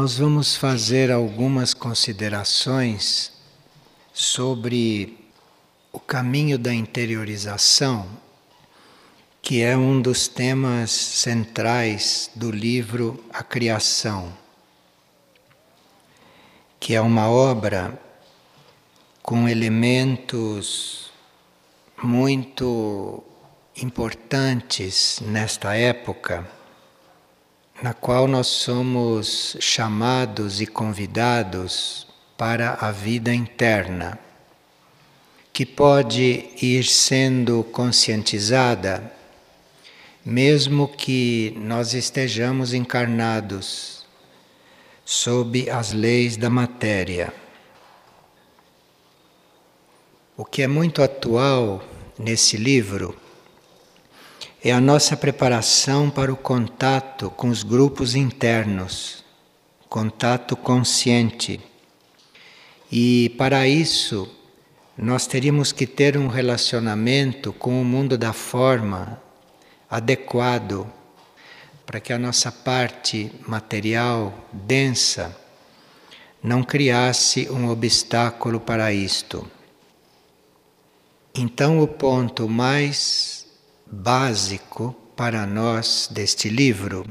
Nós vamos fazer algumas considerações sobre o caminho da interiorização, que é um dos temas centrais do livro A Criação, que é uma obra com elementos muito importantes nesta época na qual nós somos chamados e convidados para a vida interna, que pode ir sendo conscientizada mesmo que nós estejamos encarnados sob as leis da matéria. O que é muito atual nesse livro é a nossa preparação para o contato com os grupos internos, contato consciente. E para isso, nós teríamos que ter um relacionamento com o mundo da forma adequado para que a nossa parte material densa não criasse um obstáculo para isto. Então, o ponto mais básico para nós deste livro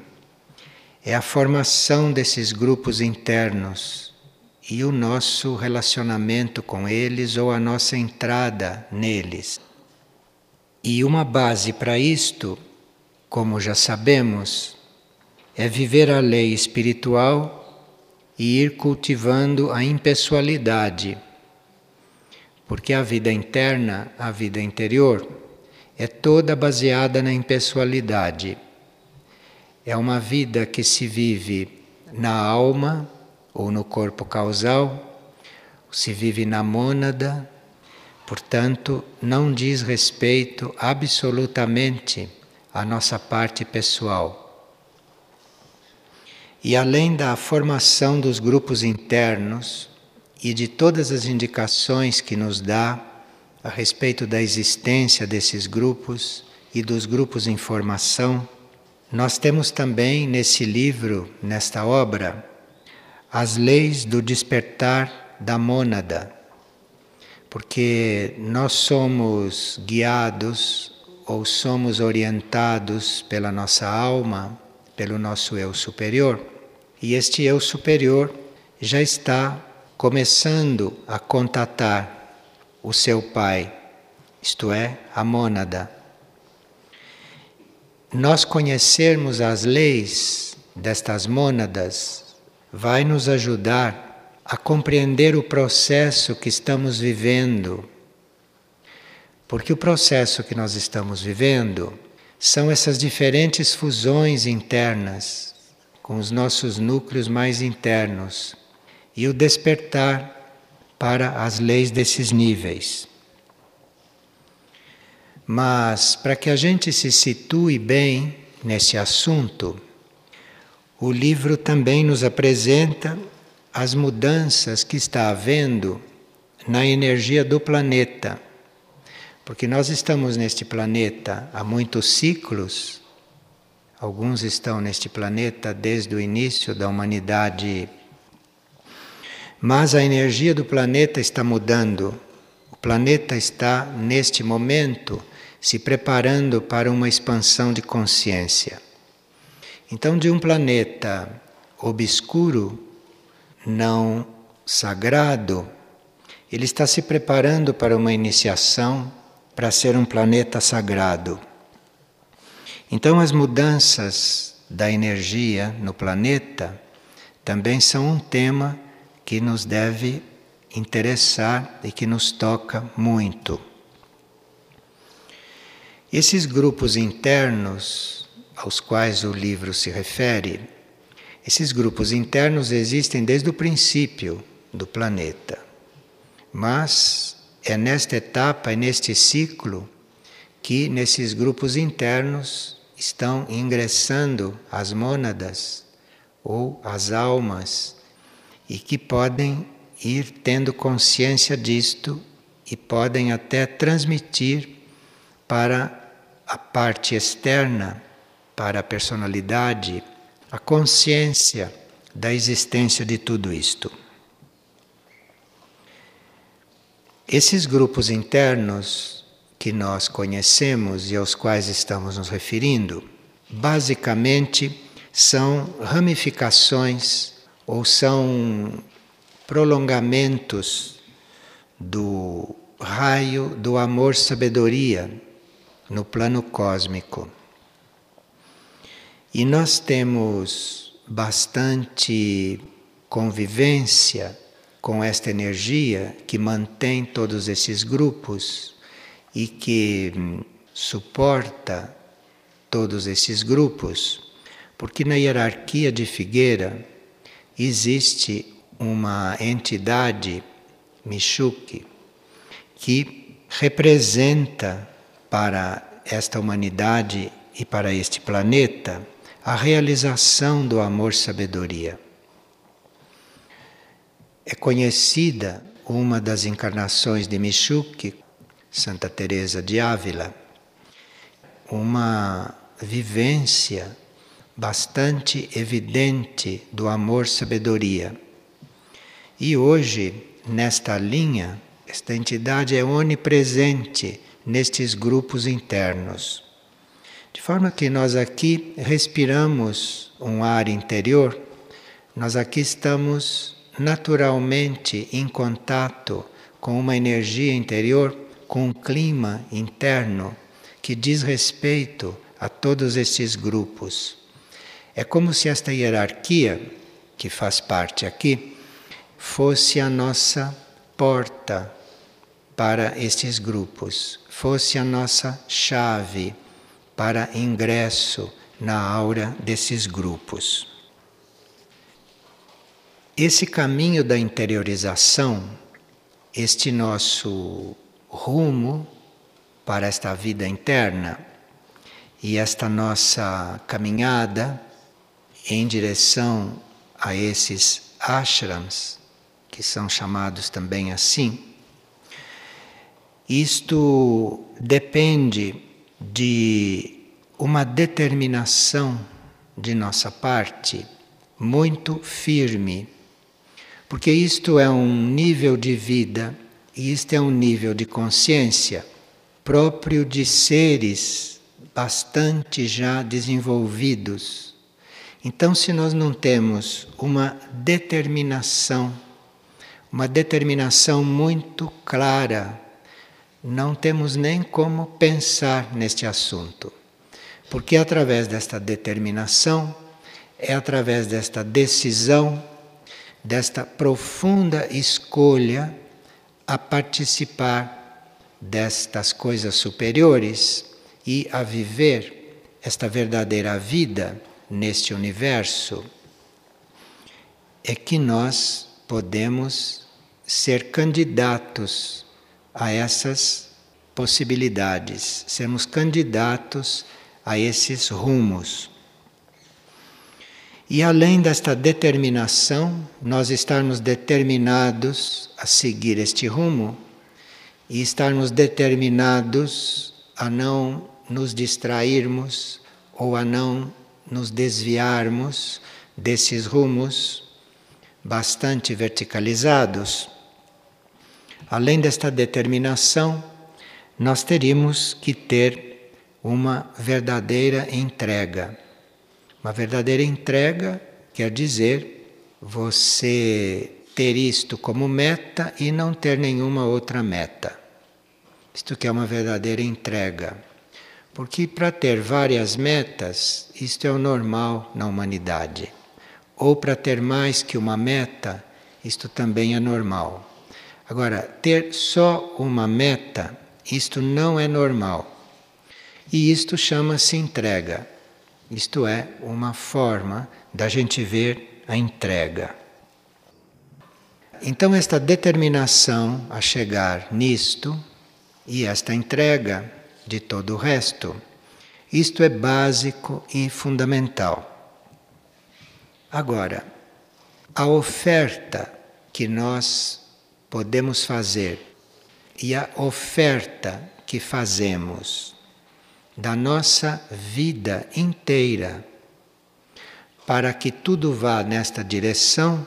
é a formação desses grupos internos e o nosso relacionamento com eles ou a nossa entrada neles. E uma base para isto, como já sabemos, é viver a lei espiritual e ir cultivando a impessoalidade. Porque a vida interna, a vida interior, é toda baseada na impessoalidade. É uma vida que se vive na alma ou no corpo causal, se vive na mônada, portanto, não diz respeito absolutamente à nossa parte pessoal. E além da formação dos grupos internos e de todas as indicações que nos dá a respeito da existência desses grupos e dos grupos em formação, nós temos também nesse livro, nesta obra, as leis do despertar da mônada, porque nós somos guiados ou somos orientados pela nossa alma, pelo nosso eu superior, e este eu superior já está começando a contatar o seu pai, isto é, a mônada. Nós conhecermos as leis destas mônadas vai nos ajudar a compreender o processo que estamos vivendo. Porque o processo que nós estamos vivendo são essas diferentes fusões internas com os nossos núcleos mais internos e o despertar para as leis desses níveis. Mas para que a gente se situe bem nesse assunto, o livro também nos apresenta as mudanças que está havendo na energia do planeta. Porque nós estamos neste planeta há muitos ciclos, alguns estão neste planeta desde o início da humanidade mas a energia do planeta está mudando. O planeta está, neste momento, se preparando para uma expansão de consciência. Então, de um planeta obscuro, não sagrado, ele está se preparando para uma iniciação para ser um planeta sagrado. Então, as mudanças da energia no planeta também são um tema que nos deve interessar e que nos toca muito. Esses grupos internos aos quais o livro se refere, esses grupos internos existem desde o princípio do planeta. Mas é nesta etapa, é neste ciclo, que nesses grupos internos estão ingressando as mônadas ou as almas e que podem ir tendo consciência disto e podem até transmitir para a parte externa, para a personalidade, a consciência da existência de tudo isto. Esses grupos internos que nós conhecemos e aos quais estamos nos referindo, basicamente são ramificações ou são prolongamentos do raio do amor-sabedoria no plano cósmico. E nós temos bastante convivência com esta energia que mantém todos esses grupos e que hum, suporta todos esses grupos, porque na hierarquia de Figueira existe uma entidade, Michuque, que representa para esta humanidade e para este planeta a realização do amor-sabedoria. É conhecida uma das encarnações de Michuque, Santa Teresa de Ávila, uma vivência bastante evidente do amor-sabedoria. E hoje, nesta linha, esta entidade é onipresente nestes grupos internos. De forma que nós aqui respiramos um ar interior, nós aqui estamos naturalmente em contato com uma energia interior, com um clima interno que diz respeito a todos esses grupos. É como se esta hierarquia, que faz parte aqui, fosse a nossa porta para estes grupos, fosse a nossa chave para ingresso na aura desses grupos. Esse caminho da interiorização, este nosso rumo para esta vida interna e esta nossa caminhada em direção a esses ashrams, que são chamados também assim, isto depende de uma determinação de nossa parte muito firme porque isto é um nível de vida e isto é um nível de consciência próprio de seres bastante já desenvolvidos. Então, se nós não temos uma determinação, uma determinação muito clara, não temos nem como pensar neste assunto. Porque é através desta determinação, é através desta decisão desta profunda escolha a participar destas coisas superiores e a viver esta verdadeira vida neste universo, é que nós podemos ser candidatos a essas possibilidades, sermos candidatos a esses rumos. E além desta determinação, nós estarmos determinados a seguir este rumo e estarmos determinados a não nos distrairmos ou a não nos desviarmos desses rumos bastante verticalizados. Além desta determinação, nós teríamos que ter uma verdadeira entrega uma verdadeira entrega quer dizer você ter isto como meta e não ter nenhuma outra meta. Isto que é uma verdadeira entrega. Porque para ter várias metas, isto é o normal na humanidade. Ou para ter mais que uma meta, isto também é normal. Agora, ter só uma meta, isto não é normal. E isto chama-se entrega. Isto é uma forma da gente ver a entrega. Então, esta determinação a chegar nisto e esta entrega de todo o resto, isto é básico e fundamental. Agora, a oferta que nós podemos fazer e a oferta que fazemos da nossa vida inteira para que tudo vá nesta direção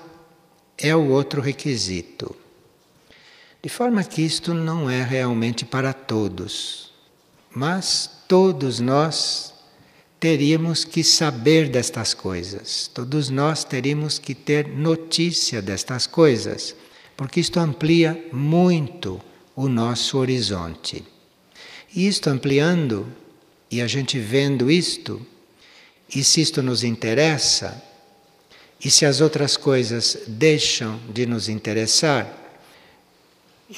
é o outro requisito. De forma que isto não é realmente para todos, mas todos nós teríamos que saber destas coisas, todos nós teríamos que ter notícia destas coisas, porque isto amplia muito o nosso horizonte. E isto ampliando, e a gente vendo isto, e se isto nos interessa, e se as outras coisas deixam de nos interessar,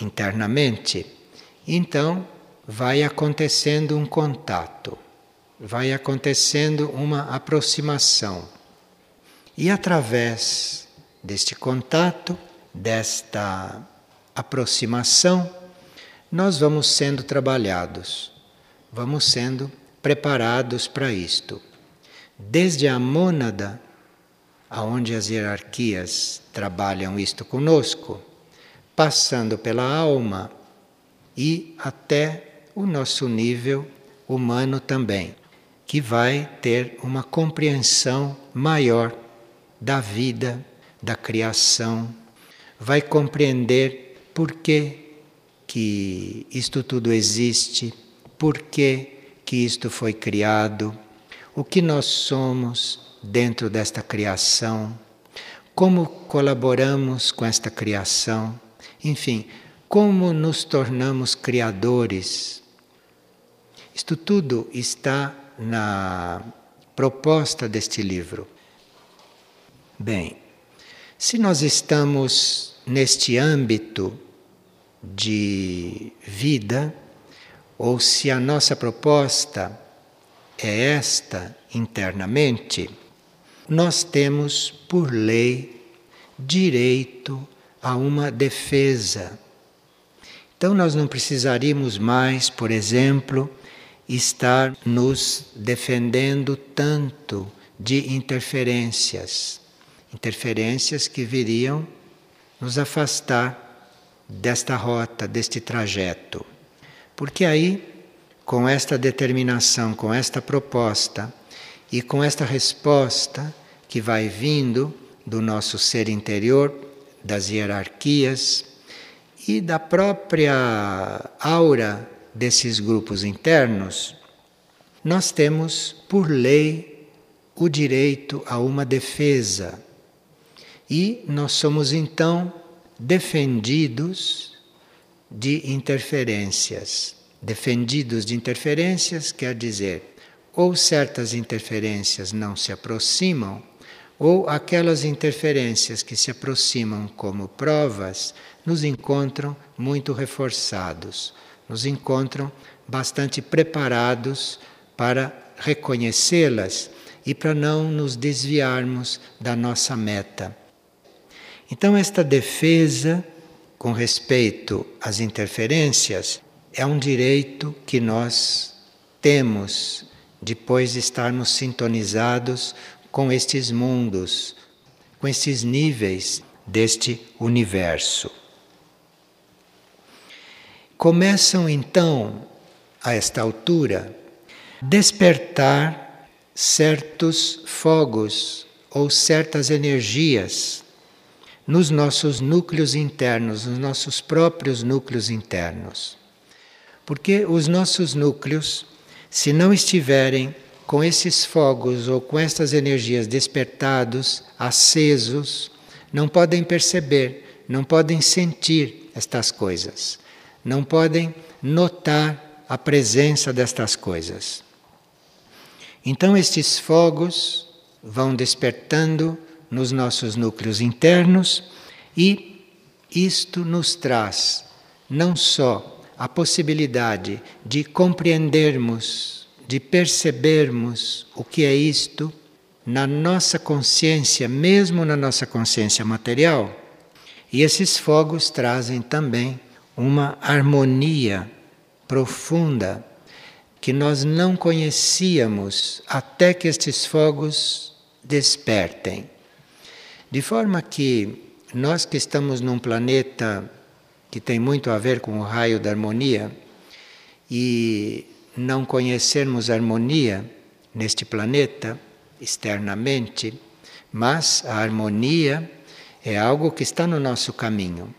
internamente, então vai acontecendo um contato, vai acontecendo uma aproximação. E através deste contato, desta aproximação, nós vamos sendo trabalhados, vamos sendo preparados para isto. Desde a mônada, aonde as hierarquias trabalham isto conosco, passando pela alma e até o nosso nível humano também, que vai ter uma compreensão maior da vida, da criação, vai compreender por que, que isto tudo existe, por que, que isto foi criado, o que nós somos dentro desta criação, como colaboramos com esta criação enfim, como nos tornamos criadores. Isto tudo está na proposta deste livro. Bem, se nós estamos neste âmbito de vida, ou se a nossa proposta é esta internamente, nós temos, por lei, direito a uma defesa. Então, nós não precisaríamos mais, por exemplo, estar nos defendendo tanto de interferências interferências que viriam nos afastar desta rota, deste trajeto. Porque aí, com esta determinação, com esta proposta e com esta resposta que vai vindo do nosso ser interior, das hierarquias e da própria aura desses grupos internos, nós temos, por lei, o direito a uma defesa. E nós somos então defendidos de interferências. Defendidos de interferências quer dizer, ou certas interferências não se aproximam ou aquelas interferências que se aproximam como provas nos encontram muito reforçados, nos encontram bastante preparados para reconhecê-las e para não nos desviarmos da nossa meta. Então, esta defesa com respeito às interferências é um direito que nós temos depois de estarmos sintonizados com estes mundos, com estes níveis deste universo. Começam então, a esta altura, despertar certos fogos ou certas energias nos nossos núcleos internos, nos nossos próprios núcleos internos. Porque os nossos núcleos, se não estiverem com esses fogos ou com estas energias despertados, acesos, não podem perceber, não podem sentir estas coisas, não podem notar a presença destas coisas. Então, estes fogos vão despertando nos nossos núcleos internos e isto nos traz não só a possibilidade de compreendermos de percebermos o que é isto na nossa consciência, mesmo na nossa consciência material. E esses fogos trazem também uma harmonia profunda que nós não conhecíamos até que estes fogos despertem. De forma que nós que estamos num planeta que tem muito a ver com o raio da harmonia e não conhecermos harmonia neste planeta, externamente, Mas a harmonia é algo que está no nosso caminho.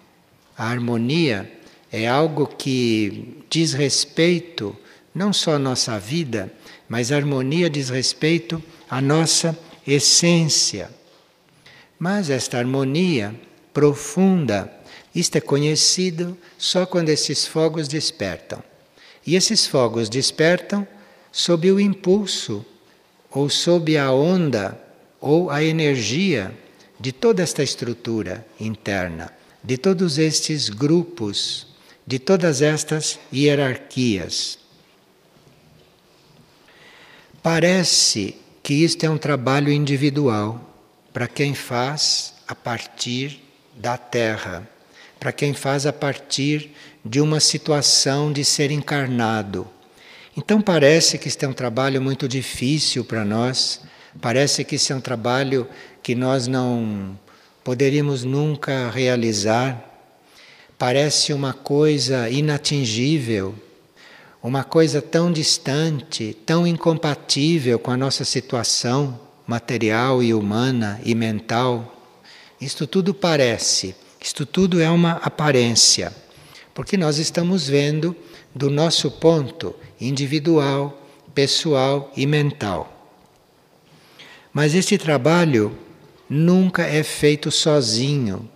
A harmonia é algo que diz respeito não só à nossa vida, mas a harmonia diz respeito à nossa essência. Mas esta harmonia profunda, isto é conhecido só quando esses fogos despertam. E esses fogos despertam sob o impulso, ou sob a onda, ou a energia de toda esta estrutura interna, de todos estes grupos, de todas estas hierarquias. Parece que isto é um trabalho individual para quem faz a partir da Terra, para quem faz a partir de uma situação de ser encarnado. Então parece que este é um trabalho muito difícil para nós, parece que este é um trabalho que nós não poderíamos nunca realizar, parece uma coisa inatingível uma coisa tão distante, tão incompatível com a nossa situação material e humana e mental. Isto tudo parece, isto tudo é uma aparência, porque nós estamos vendo do nosso ponto individual, pessoal e mental. Mas este trabalho nunca é feito sozinho.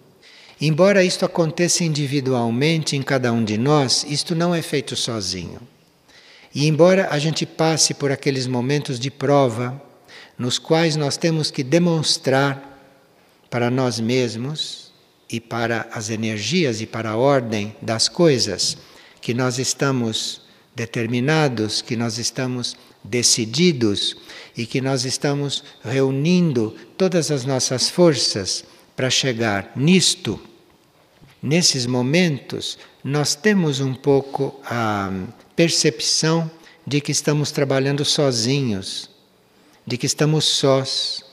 Embora isto aconteça individualmente em cada um de nós, isto não é feito sozinho. E embora a gente passe por aqueles momentos de prova, nos quais nós temos que demonstrar para nós mesmos e para as energias e para a ordem das coisas que nós estamos determinados, que nós estamos decididos e que nós estamos reunindo todas as nossas forças para chegar nisto. Nesses momentos, nós temos um pouco a percepção de que estamos trabalhando sozinhos, de que estamos sós,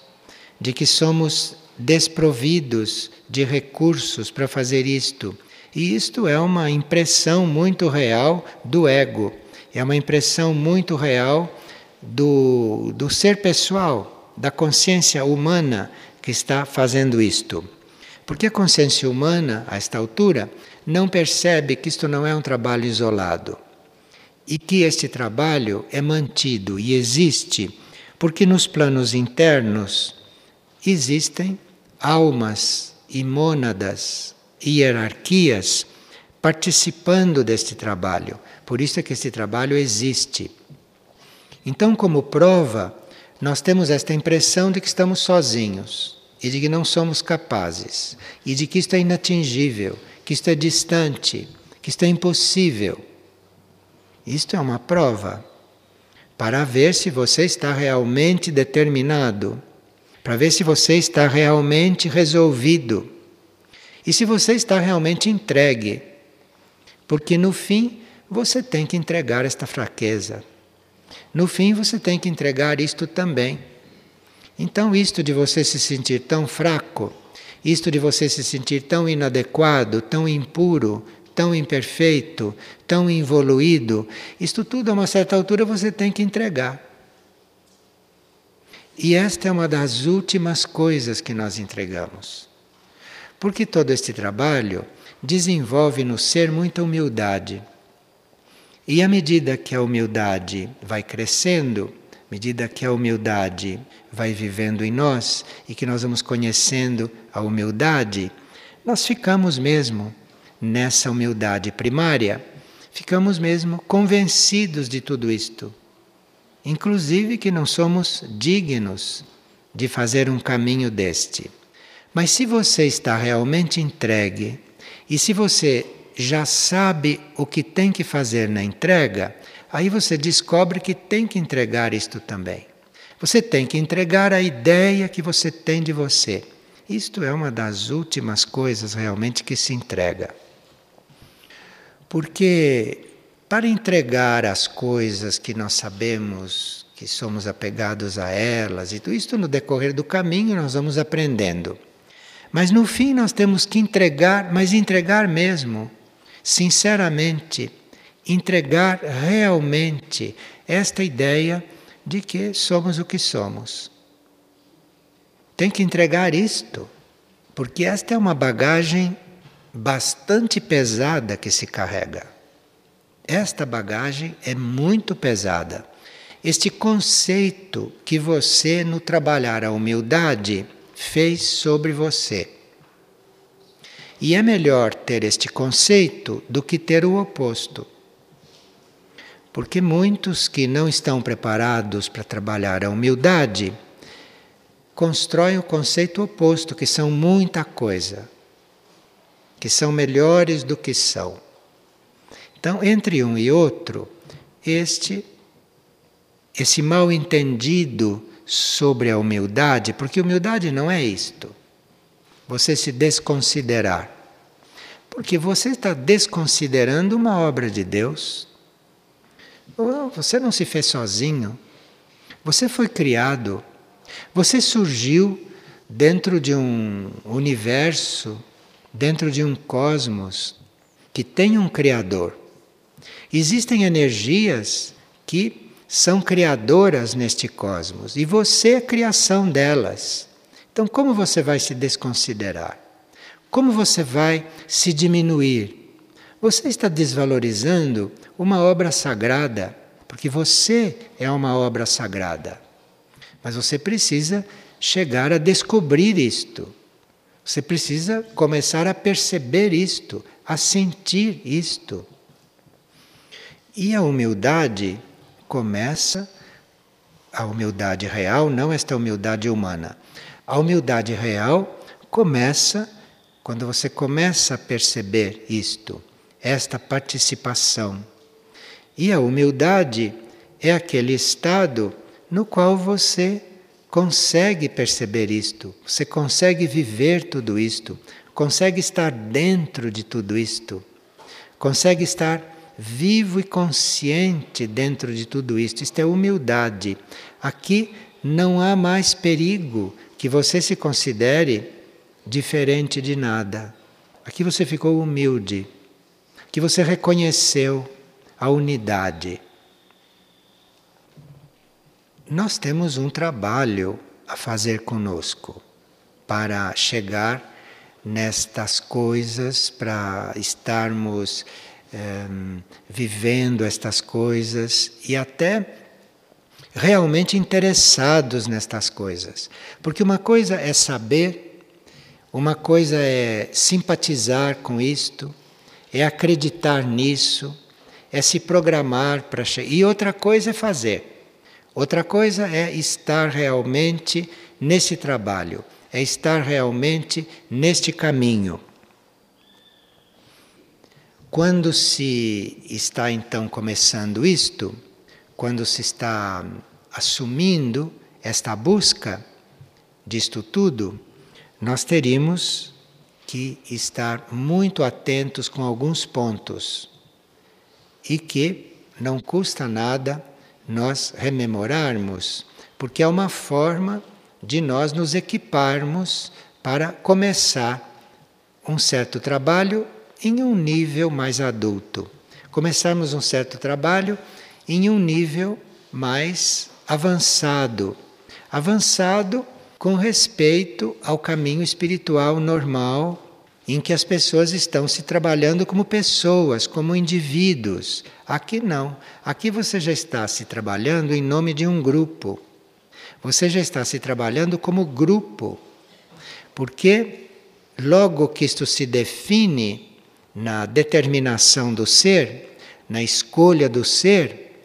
de que somos desprovidos de recursos para fazer isto. E isto é uma impressão muito real do ego, é uma impressão muito real do, do ser pessoal, da consciência humana que está fazendo isto. Porque a consciência humana, a esta altura, não percebe que isto não é um trabalho isolado e que este trabalho é mantido e existe porque nos planos internos existem almas e mônadas, hierarquias participando deste trabalho. Por isso é que este trabalho existe. Então, como prova, nós temos esta impressão de que estamos sozinhos e de que não somos capazes e de que isto é inatingível, que isto é distante, que isto é impossível. Isto é uma prova para ver se você está realmente determinado, para ver se você está realmente resolvido e se você está realmente entregue. Porque no fim você tem que entregar esta fraqueza. No fim você tem que entregar isto também. Então, isto de você se sentir tão fraco, isto de você se sentir tão inadequado, tão impuro, tão imperfeito, tão evoluído, isto tudo a uma certa altura você tem que entregar. E esta é uma das últimas coisas que nós entregamos. Porque todo este trabalho desenvolve no ser muita humildade. E à medida que a humildade vai crescendo, medida que a humildade vai vivendo em nós e que nós vamos conhecendo a humildade, nós ficamos mesmo nessa humildade primária, ficamos mesmo convencidos de tudo isto. Inclusive que não somos dignos de fazer um caminho deste. Mas se você está realmente entregue e se você já sabe o que tem que fazer na entrega, aí você descobre que tem que entregar isto também. Você tem que entregar a ideia que você tem de você. Isto é uma das últimas coisas realmente que se entrega. Porque para entregar as coisas que nós sabemos que somos apegados a elas e tudo isso no decorrer do caminho nós vamos aprendendo. Mas no fim nós temos que entregar, mas entregar mesmo, sinceramente, entregar realmente esta ideia de que somos o que somos. tem que entregar isto, porque esta é uma bagagem bastante pesada que se carrega. Esta bagagem é muito pesada. Este conceito que você, no trabalhar a humildade, fez sobre você. E é melhor ter este conceito do que ter o oposto. Porque muitos que não estão preparados para trabalhar a humildade constroem o conceito oposto, que são muita coisa, que são melhores do que são. Então, entre um e outro, este esse mal entendido sobre a humildade, porque humildade não é isto. Você se desconsiderar. Porque você está desconsiderando uma obra de Deus. Você não se fez sozinho. Você foi criado. Você surgiu dentro de um universo, dentro de um cosmos que tem um Criador. Existem energias que são criadoras neste cosmos e você é a criação delas. Então, como você vai se desconsiderar? Como você vai se diminuir? Você está desvalorizando uma obra sagrada, porque você é uma obra sagrada. Mas você precisa chegar a descobrir isto. Você precisa começar a perceber isto, a sentir isto. E a humildade começa a humildade real, não esta humildade humana. A humildade real começa quando você começa a perceber isto, esta participação. E a humildade é aquele estado no qual você consegue perceber isto, você consegue viver tudo isto, consegue estar dentro de tudo isto, consegue estar vivo e consciente dentro de tudo isto. Isto é humildade. Aqui não há mais perigo que você se considere diferente de nada. Aqui você ficou humilde, que você reconheceu a unidade. Nós temos um trabalho a fazer conosco para chegar nestas coisas, para estarmos Ehm, vivendo estas coisas e até realmente interessados nestas coisas. Porque uma coisa é saber, uma coisa é simpatizar com isto, é acreditar nisso, é se programar para chegar. E outra coisa é fazer. Outra coisa é estar realmente nesse trabalho, é estar realmente neste caminho. Quando se está então começando isto, quando se está assumindo esta busca disto tudo, nós teríamos que estar muito atentos com alguns pontos e que não custa nada nós rememorarmos, porque é uma forma de nós nos equiparmos para começar um certo trabalho em um nível mais adulto. Começamos um certo trabalho em um nível mais avançado. Avançado com respeito ao caminho espiritual normal em que as pessoas estão se trabalhando como pessoas, como indivíduos. Aqui não. Aqui você já está se trabalhando em nome de um grupo. Você já está se trabalhando como grupo. Porque logo que isto se define na determinação do ser, na escolha do ser,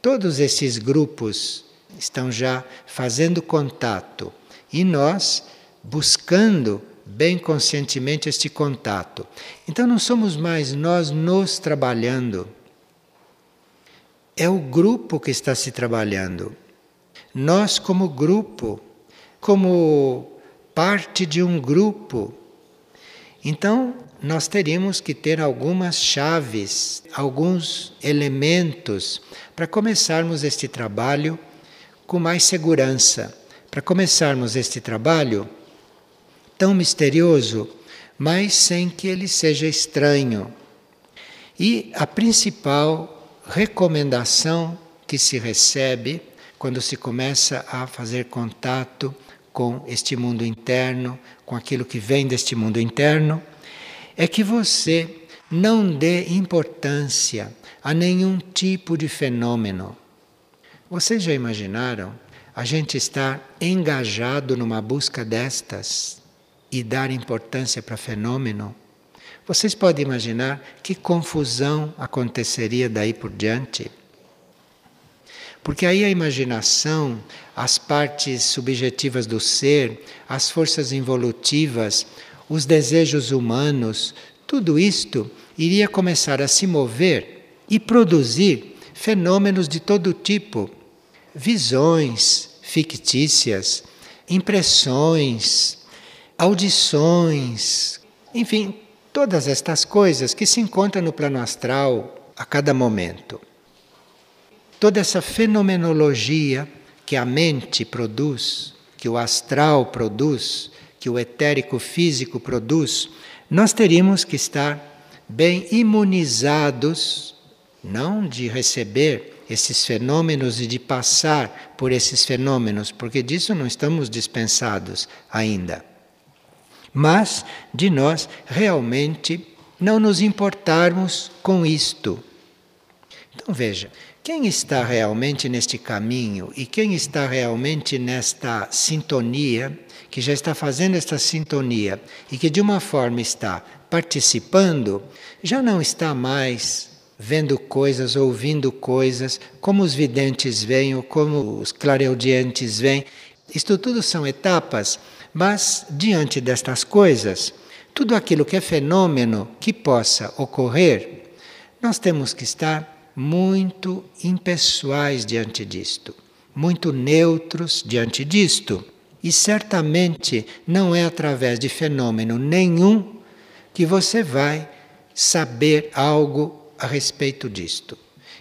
todos esses grupos estão já fazendo contato e nós buscando bem conscientemente este contato. Então não somos mais nós nos trabalhando. É o grupo que está se trabalhando. Nós, como grupo, como parte de um grupo. Então, nós teríamos que ter algumas chaves, alguns elementos para começarmos este trabalho com mais segurança, para começarmos este trabalho tão misterioso, mas sem que ele seja estranho. E a principal recomendação que se recebe quando se começa a fazer contato com este mundo interno, com aquilo que vem deste mundo interno, é que você não dê importância a nenhum tipo de fenômeno. Vocês já imaginaram a gente estar engajado numa busca destas e dar importância para fenômeno? Vocês podem imaginar que confusão aconteceria daí por diante? Porque aí a imaginação, as partes subjetivas do ser, as forças involutivas, os desejos humanos, tudo isto iria começar a se mover e produzir fenômenos de todo tipo, visões fictícias, impressões, audições, enfim, todas estas coisas que se encontram no plano astral a cada momento. Toda essa fenomenologia que a mente produz, que o astral produz, que o etérico físico produz, nós teríamos que estar bem imunizados, não de receber esses fenômenos e de passar por esses fenômenos, porque disso não estamos dispensados ainda. Mas de nós realmente não nos importarmos com isto. Então veja, quem está realmente neste caminho e quem está realmente nesta sintonia, que já está fazendo esta sintonia e que de uma forma está participando, já não está mais vendo coisas, ouvindo coisas, como os videntes veem ou como os clareaudientes veem. Isto tudo são etapas, mas diante destas coisas, tudo aquilo que é fenômeno que possa ocorrer, nós temos que estar muito impessoais diante disto, muito neutros diante disto. E certamente não é através de fenômeno nenhum que você vai saber algo a respeito disto.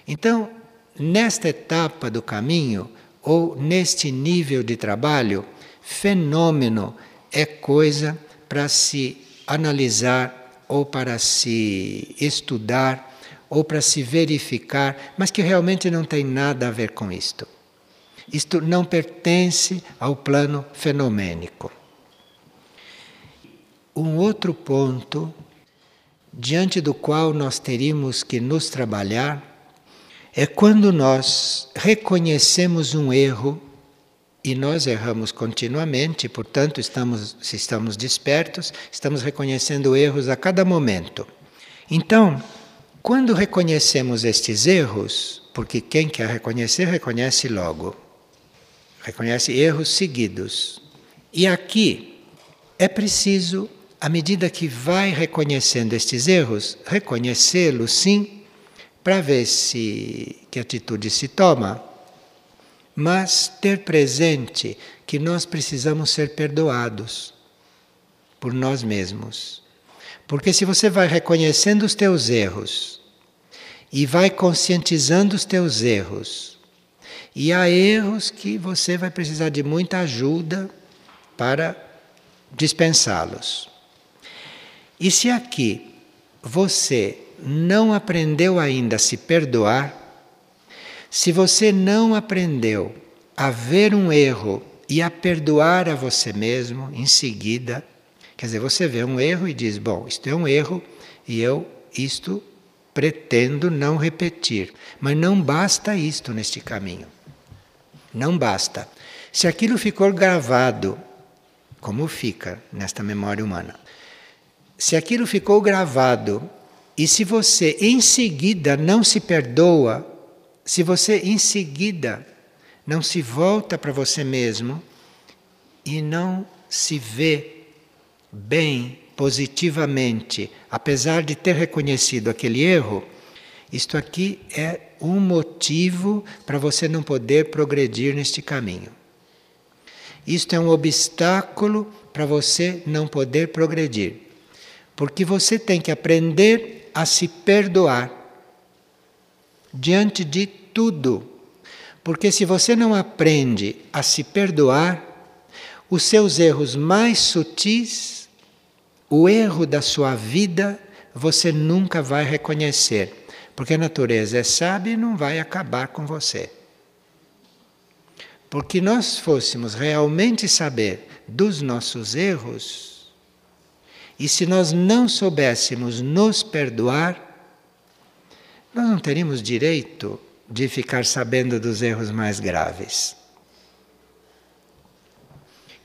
Então, nesta etapa do caminho, ou neste nível de trabalho, fenômeno é coisa para se analisar ou para se estudar ou para se verificar, mas que realmente não tem nada a ver com isto. Isto não pertence ao plano fenomênico. Um outro ponto, diante do qual nós teríamos que nos trabalhar, é quando nós reconhecemos um erro e nós erramos continuamente, portanto, estamos, se estamos despertos, estamos reconhecendo erros a cada momento. Então, quando reconhecemos estes erros, porque quem quer reconhecer, reconhece logo. Reconhece erros seguidos. E aqui é preciso, à medida que vai reconhecendo estes erros, reconhecê-los sim, para ver se que atitude se toma, mas ter presente que nós precisamos ser perdoados por nós mesmos. Porque se você vai reconhecendo os teus erros e vai conscientizando os teus erros, e há erros que você vai precisar de muita ajuda para dispensá-los. E se aqui você não aprendeu ainda a se perdoar, se você não aprendeu a ver um erro e a perdoar a você mesmo em seguida, Quer dizer, você vê um erro e diz: bom, isto é um erro e eu isto pretendo não repetir. Mas não basta isto neste caminho. Não basta. Se aquilo ficou gravado, como fica nesta memória humana, se aquilo ficou gravado e se você em seguida não se perdoa, se você em seguida não se volta para você mesmo e não se vê bem, positivamente, apesar de ter reconhecido aquele erro, isto aqui é um motivo para você não poder progredir neste caminho. Isto é um obstáculo para você não poder progredir. Porque você tem que aprender a se perdoar diante de tudo. Porque se você não aprende a se perdoar, os seus erros mais sutis o erro da sua vida você nunca vai reconhecer, porque a natureza é sábia e não vai acabar com você. Porque nós fôssemos realmente saber dos nossos erros, e se nós não soubéssemos nos perdoar, nós não teríamos direito de ficar sabendo dos erros mais graves.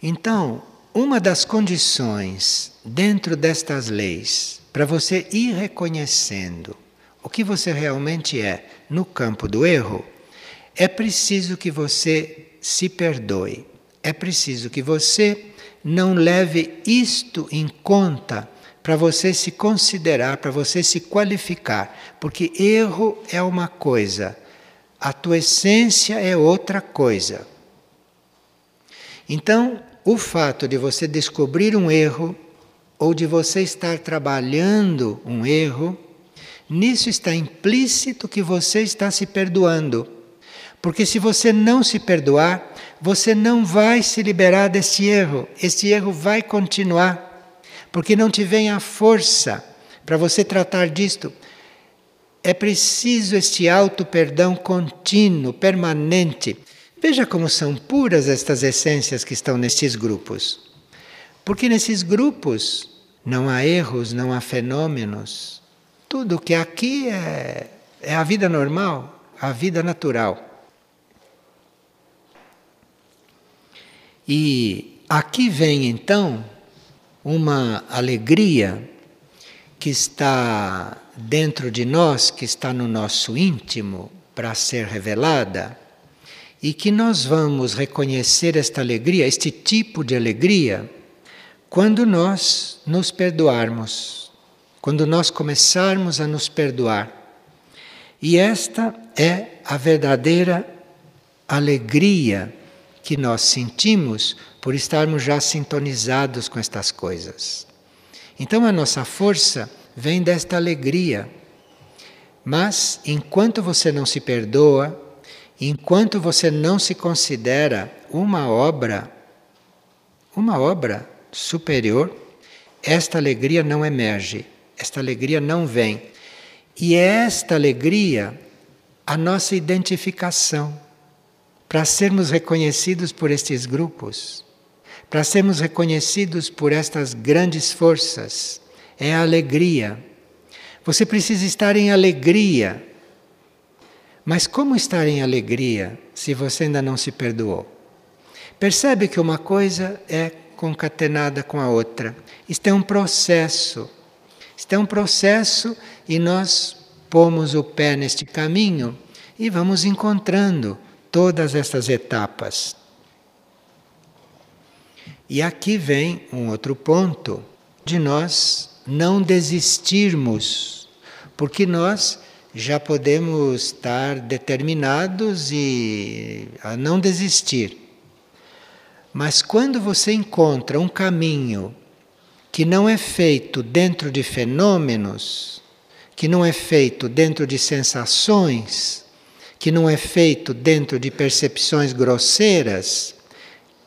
Então, uma das condições dentro destas leis para você ir reconhecendo o que você realmente é no campo do erro, é preciso que você se perdoe. É preciso que você não leve isto em conta para você se considerar, para você se qualificar, porque erro é uma coisa, a tua essência é outra coisa. Então, o fato de você descobrir um erro ou de você estar trabalhando um erro, nisso está implícito que você está se perdoando. Porque se você não se perdoar, você não vai se liberar desse erro. Esse erro vai continuar. Porque não te vem a força para você tratar disto. É preciso este auto-perdão contínuo, permanente. Veja como são puras estas essências que estão nestes grupos. Porque nesses grupos não há erros, não há fenômenos. Tudo que aqui é, é a vida normal, a vida natural. E aqui vem então uma alegria que está dentro de nós, que está no nosso íntimo para ser revelada e que nós vamos reconhecer esta alegria, este tipo de alegria, quando nós nos perdoarmos, quando nós começarmos a nos perdoar. E esta é a verdadeira alegria que nós sentimos por estarmos já sintonizados com estas coisas. Então a nossa força vem desta alegria. Mas enquanto você não se perdoa, enquanto você não se considera uma obra, uma obra superior, esta alegria não emerge, esta alegria não vem. E é esta alegria a nossa identificação para sermos reconhecidos por estes grupos, para sermos reconhecidos por estas grandes forças. É a alegria. Você precisa estar em alegria mas como estar em alegria se você ainda não se perdoou? Percebe que uma coisa é concatenada com a outra. Isto é um processo. Isto é um processo e nós pomos o pé neste caminho e vamos encontrando todas essas etapas. E aqui vem um outro ponto de nós não desistirmos, porque nós já podemos estar determinados e a não desistir. Mas quando você encontra um caminho que não é feito dentro de fenômenos, que não é feito dentro de sensações, que não é feito dentro de percepções grosseiras,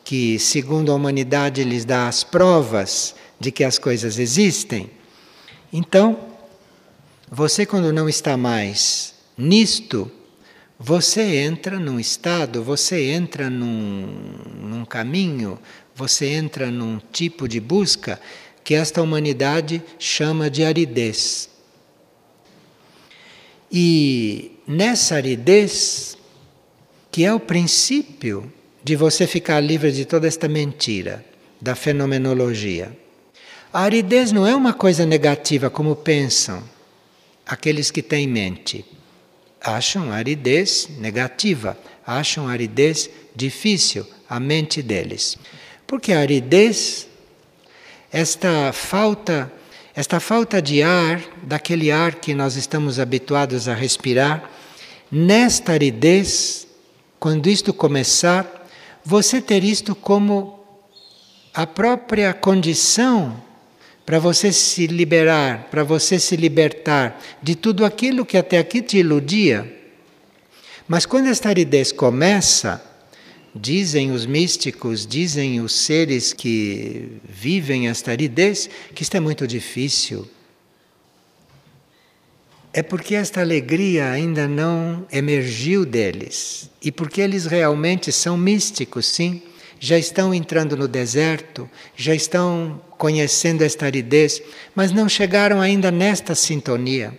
que, segundo a humanidade, lhes dá as provas de que as coisas existem, então você, quando não está mais nisto, você entra num estado, você entra num, num caminho, você entra num tipo de busca que esta humanidade chama de aridez. E nessa aridez, que é o princípio de você ficar livre de toda esta mentira da fenomenologia. A aridez não é uma coisa negativa como pensam aqueles que têm mente. Acham aridez negativa, acham aridez difícil, a mente deles. Porque a aridez, esta falta, esta falta de ar, daquele ar que nós estamos habituados a respirar, nesta aridez, quando isto começar, você ter isto como a própria condição para você se liberar, para você se libertar de tudo aquilo que até aqui te iludia. Mas quando esta aridez começa, dizem os místicos, dizem os seres que vivem esta aridez, que isto é muito difícil. é porque esta alegria ainda não emergiu deles e porque eles realmente são místicos, sim. Já estão entrando no deserto, já estão conhecendo esta aridez, mas não chegaram ainda nesta sintonia,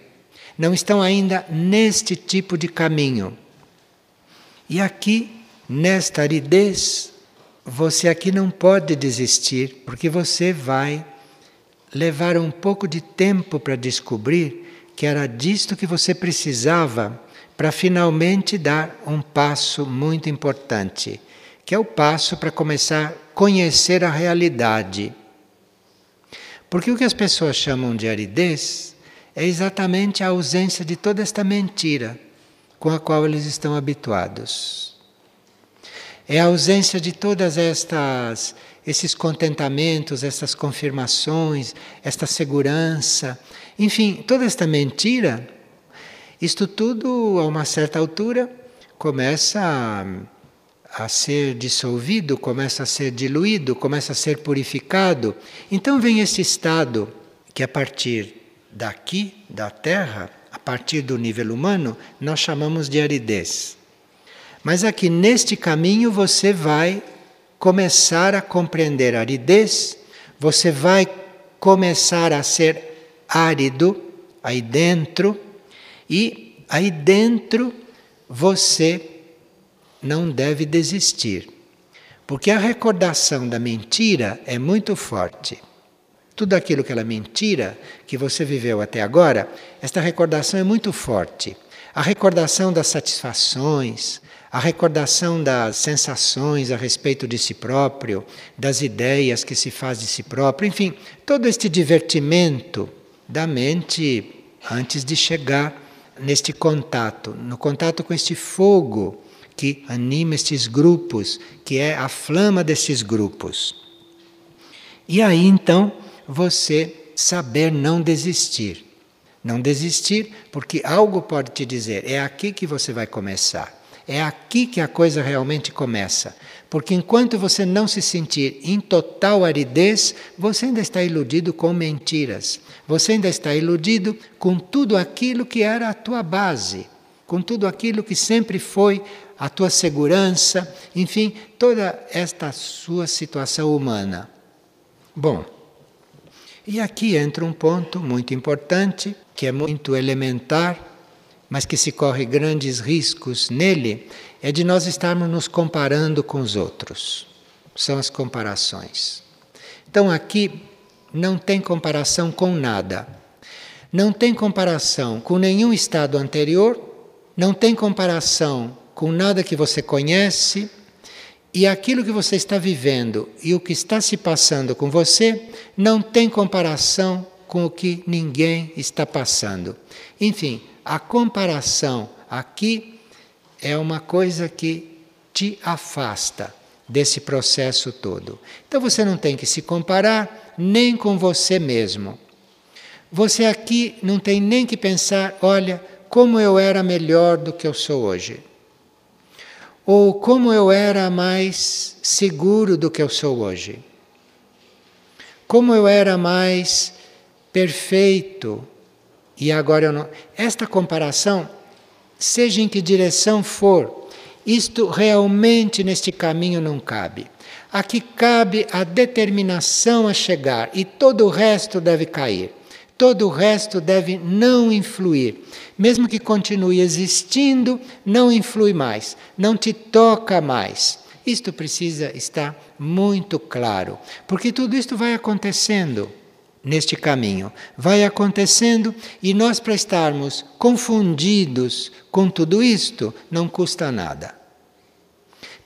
não estão ainda neste tipo de caminho. E aqui, nesta aridez, você aqui não pode desistir, porque você vai levar um pouco de tempo para descobrir que era disto que você precisava para finalmente dar um passo muito importante, que é o passo para começar a conhecer a realidade. Porque o que as pessoas chamam de aridez é exatamente a ausência de toda esta mentira com a qual eles estão habituados. É a ausência de todas estas esses contentamentos, essas confirmações, esta segurança, enfim, toda esta mentira, isto tudo a uma certa altura começa a, a ser dissolvido, começa a ser diluído, começa a ser purificado. Então vem esse estado que a partir daqui, da Terra, a partir do nível humano, nós chamamos de aridez. Mas aqui neste caminho você vai começar a compreender a aridez, você vai começar a ser árido aí dentro, e aí dentro você não deve desistir. Porque a recordação da mentira é muito forte. Tudo aquilo que ela é mentira, que você viveu até agora, esta recordação é muito forte. A recordação das satisfações, a recordação das sensações a respeito de si próprio, das ideias que se faz de si próprio, enfim, todo este divertimento da mente antes de chegar neste contato, no contato com este fogo que anima estes grupos, que é a flama destes grupos. E aí então você saber não desistir. Não desistir, porque algo pode te dizer, é aqui que você vai começar. É aqui que a coisa realmente começa. Porque enquanto você não se sentir em total aridez, você ainda está iludido com mentiras. Você ainda está iludido com tudo aquilo que era a tua base, com tudo aquilo que sempre foi a tua segurança, enfim, toda esta sua situação humana. Bom, e aqui entra um ponto muito importante, que é muito elementar mas que se corre grandes riscos nele, é de nós estarmos nos comparando com os outros. São as comparações. Então aqui não tem comparação com nada. Não tem comparação com nenhum estado anterior, não tem comparação com nada que você conhece, e aquilo que você está vivendo e o que está se passando com você não tem comparação com o que ninguém está passando. Enfim, a comparação aqui é uma coisa que te afasta desse processo todo. Então você não tem que se comparar nem com você mesmo. Você aqui não tem nem que pensar, olha, como eu era melhor do que eu sou hoje. Ou como eu era mais seguro do que eu sou hoje. Como eu era mais perfeito e agora eu não. Esta comparação, seja em que direção for, isto realmente neste caminho não cabe. Aqui cabe a determinação a chegar e todo o resto deve cair. Todo o resto deve não influir. Mesmo que continue existindo, não influi mais, não te toca mais. Isto precisa estar muito claro, porque tudo isto vai acontecendo neste caminho. Vai acontecendo e nós, para estarmos confundidos com tudo isto, não custa nada.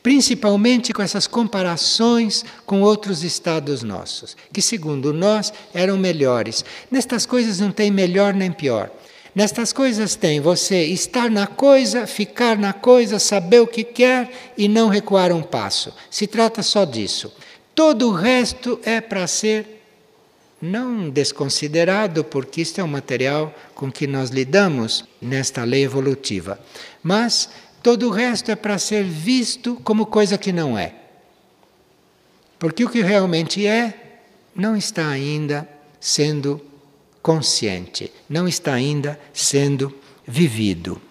Principalmente com essas comparações com outros estados nossos, que segundo nós eram melhores. Nestas coisas não tem melhor nem pior. Nestas coisas tem você estar na coisa, ficar na coisa, saber o que quer e não recuar um passo. Se trata só disso. Todo o resto é para ser não desconsiderado, porque isto é um material com que nós lidamos nesta lei evolutiva, mas todo o resto é para ser visto como coisa que não é. Porque o que realmente é não está ainda sendo consciente, não está ainda sendo vivido.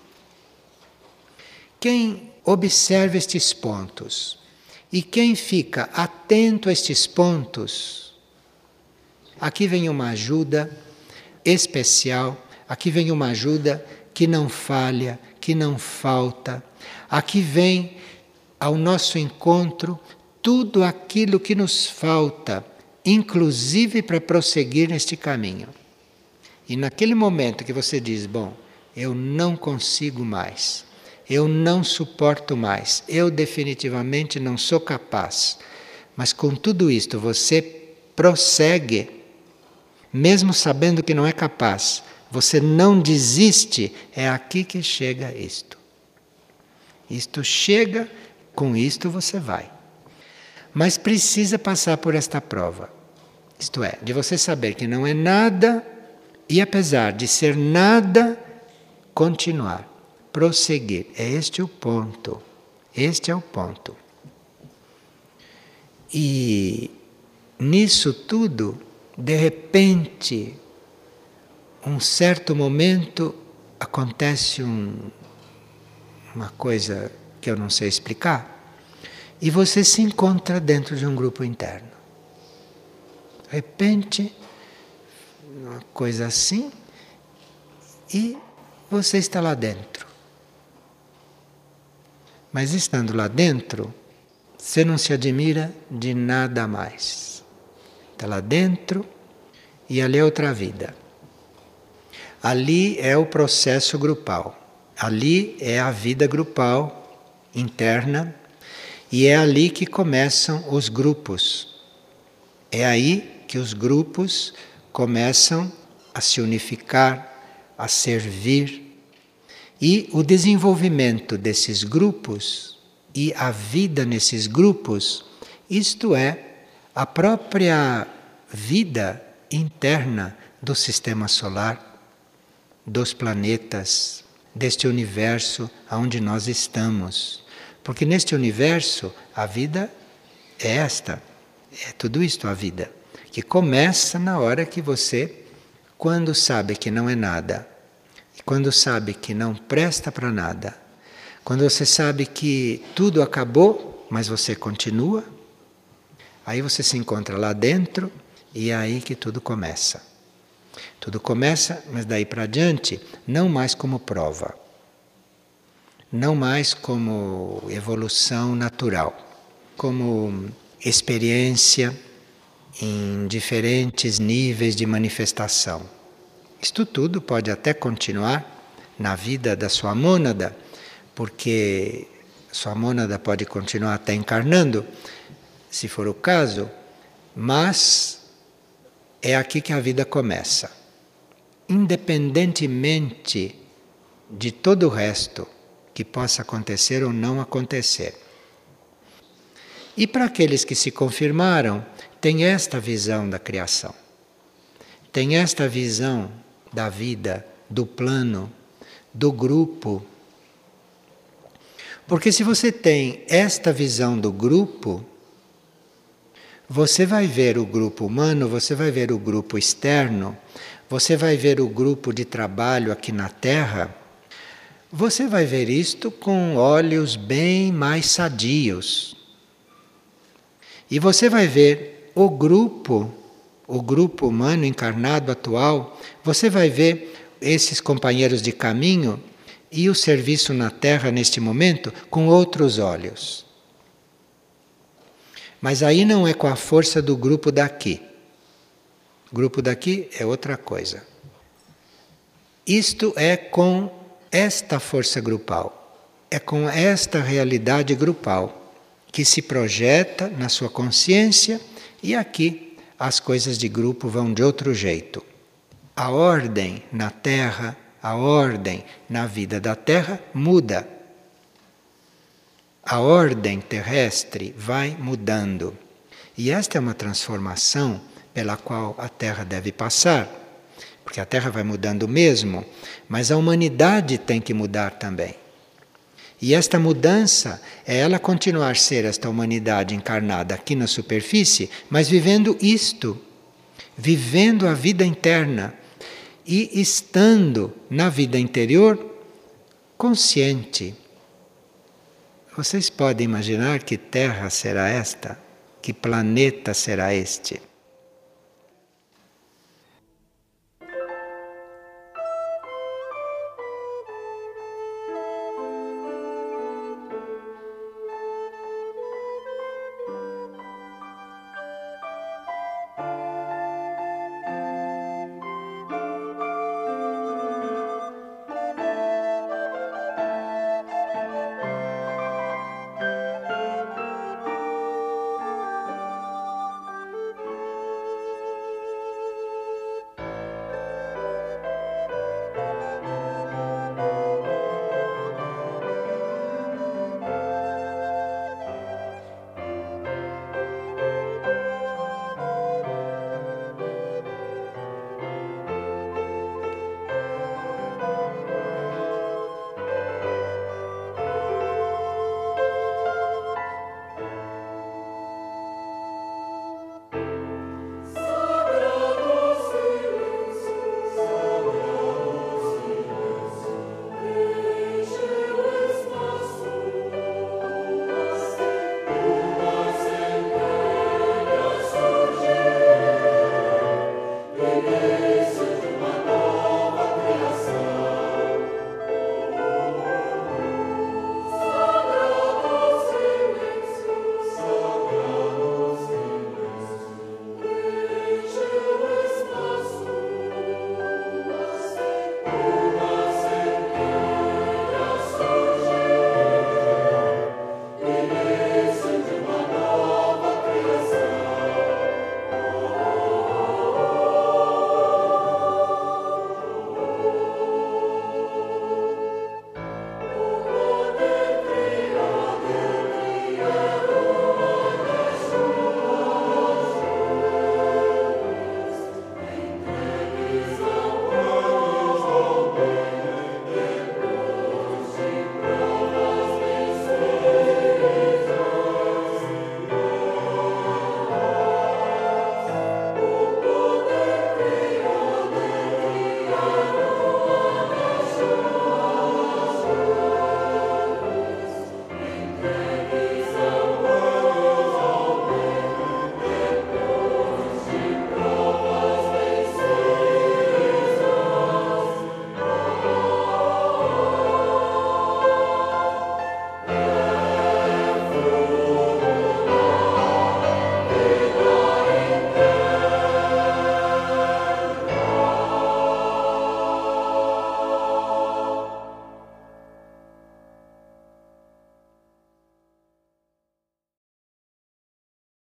Quem observa estes pontos e quem fica atento a estes pontos, aqui vem uma ajuda especial, aqui vem uma ajuda que não falha, que não falta. Aqui vem ao nosso encontro tudo aquilo que nos falta, inclusive para prosseguir neste caminho. E naquele momento que você diz: Bom, eu não consigo mais, eu não suporto mais, eu definitivamente não sou capaz. Mas com tudo isto você prossegue, mesmo sabendo que não é capaz, você não desiste, é aqui que chega isto. Isto chega, com isto você vai. Mas precisa passar por esta prova. Isto é, de você saber que não é nada e apesar de ser nada, continuar, prosseguir. É este o ponto. Este é o ponto. E nisso tudo, de repente, um certo momento acontece um, uma coisa que eu não sei explicar e você se encontra dentro de um grupo interno. De repente, uma coisa assim, e você está lá dentro. Mas estando lá dentro, você não se admira de nada mais. Está lá dentro e ali é outra vida. Ali é o processo grupal. Ali é a vida grupal interna e é ali que começam os grupos. É aí que os grupos começam a se unificar, a servir. E o desenvolvimento desses grupos e a vida nesses grupos, isto é, a própria vida interna do sistema solar dos planetas, deste universo onde nós estamos. Porque neste universo a vida é esta, é tudo isto a vida, que começa na hora que você, quando sabe que não é nada, e quando sabe que não presta para nada, quando você sabe que tudo acabou, mas você continua, aí você se encontra lá dentro e é aí que tudo começa. Tudo começa, mas daí para diante, não mais como prova, não mais como evolução natural, como experiência em diferentes níveis de manifestação. Isto tudo pode até continuar na vida da sua mônada, porque sua mônada pode continuar até encarnando, se for o caso, mas é aqui que a vida começa independentemente de todo o resto que possa acontecer ou não acontecer. E para aqueles que se confirmaram, tem esta visão da criação, tem esta visão da vida, do plano, do grupo. Porque se você tem esta visão do grupo, você vai ver o grupo humano, você vai ver o grupo externo, você vai ver o grupo de trabalho aqui na Terra, você vai ver isto com olhos bem mais sadios. E você vai ver o grupo, o grupo humano encarnado atual, você vai ver esses companheiros de caminho e o serviço na Terra neste momento com outros olhos. Mas aí não é com a força do grupo daqui. Grupo daqui é outra coisa. Isto é com esta força grupal, é com esta realidade grupal que se projeta na sua consciência e aqui as coisas de grupo vão de outro jeito. A ordem na Terra, a ordem na vida da Terra muda. A ordem terrestre vai mudando. E esta é uma transformação pela qual a Terra deve passar, porque a Terra vai mudando mesmo, mas a humanidade tem que mudar também. E esta mudança é ela continuar a ser esta humanidade encarnada aqui na superfície, mas vivendo isto, vivendo a vida interna, e estando na vida interior consciente. Vocês podem imaginar que terra será esta? Que planeta será este?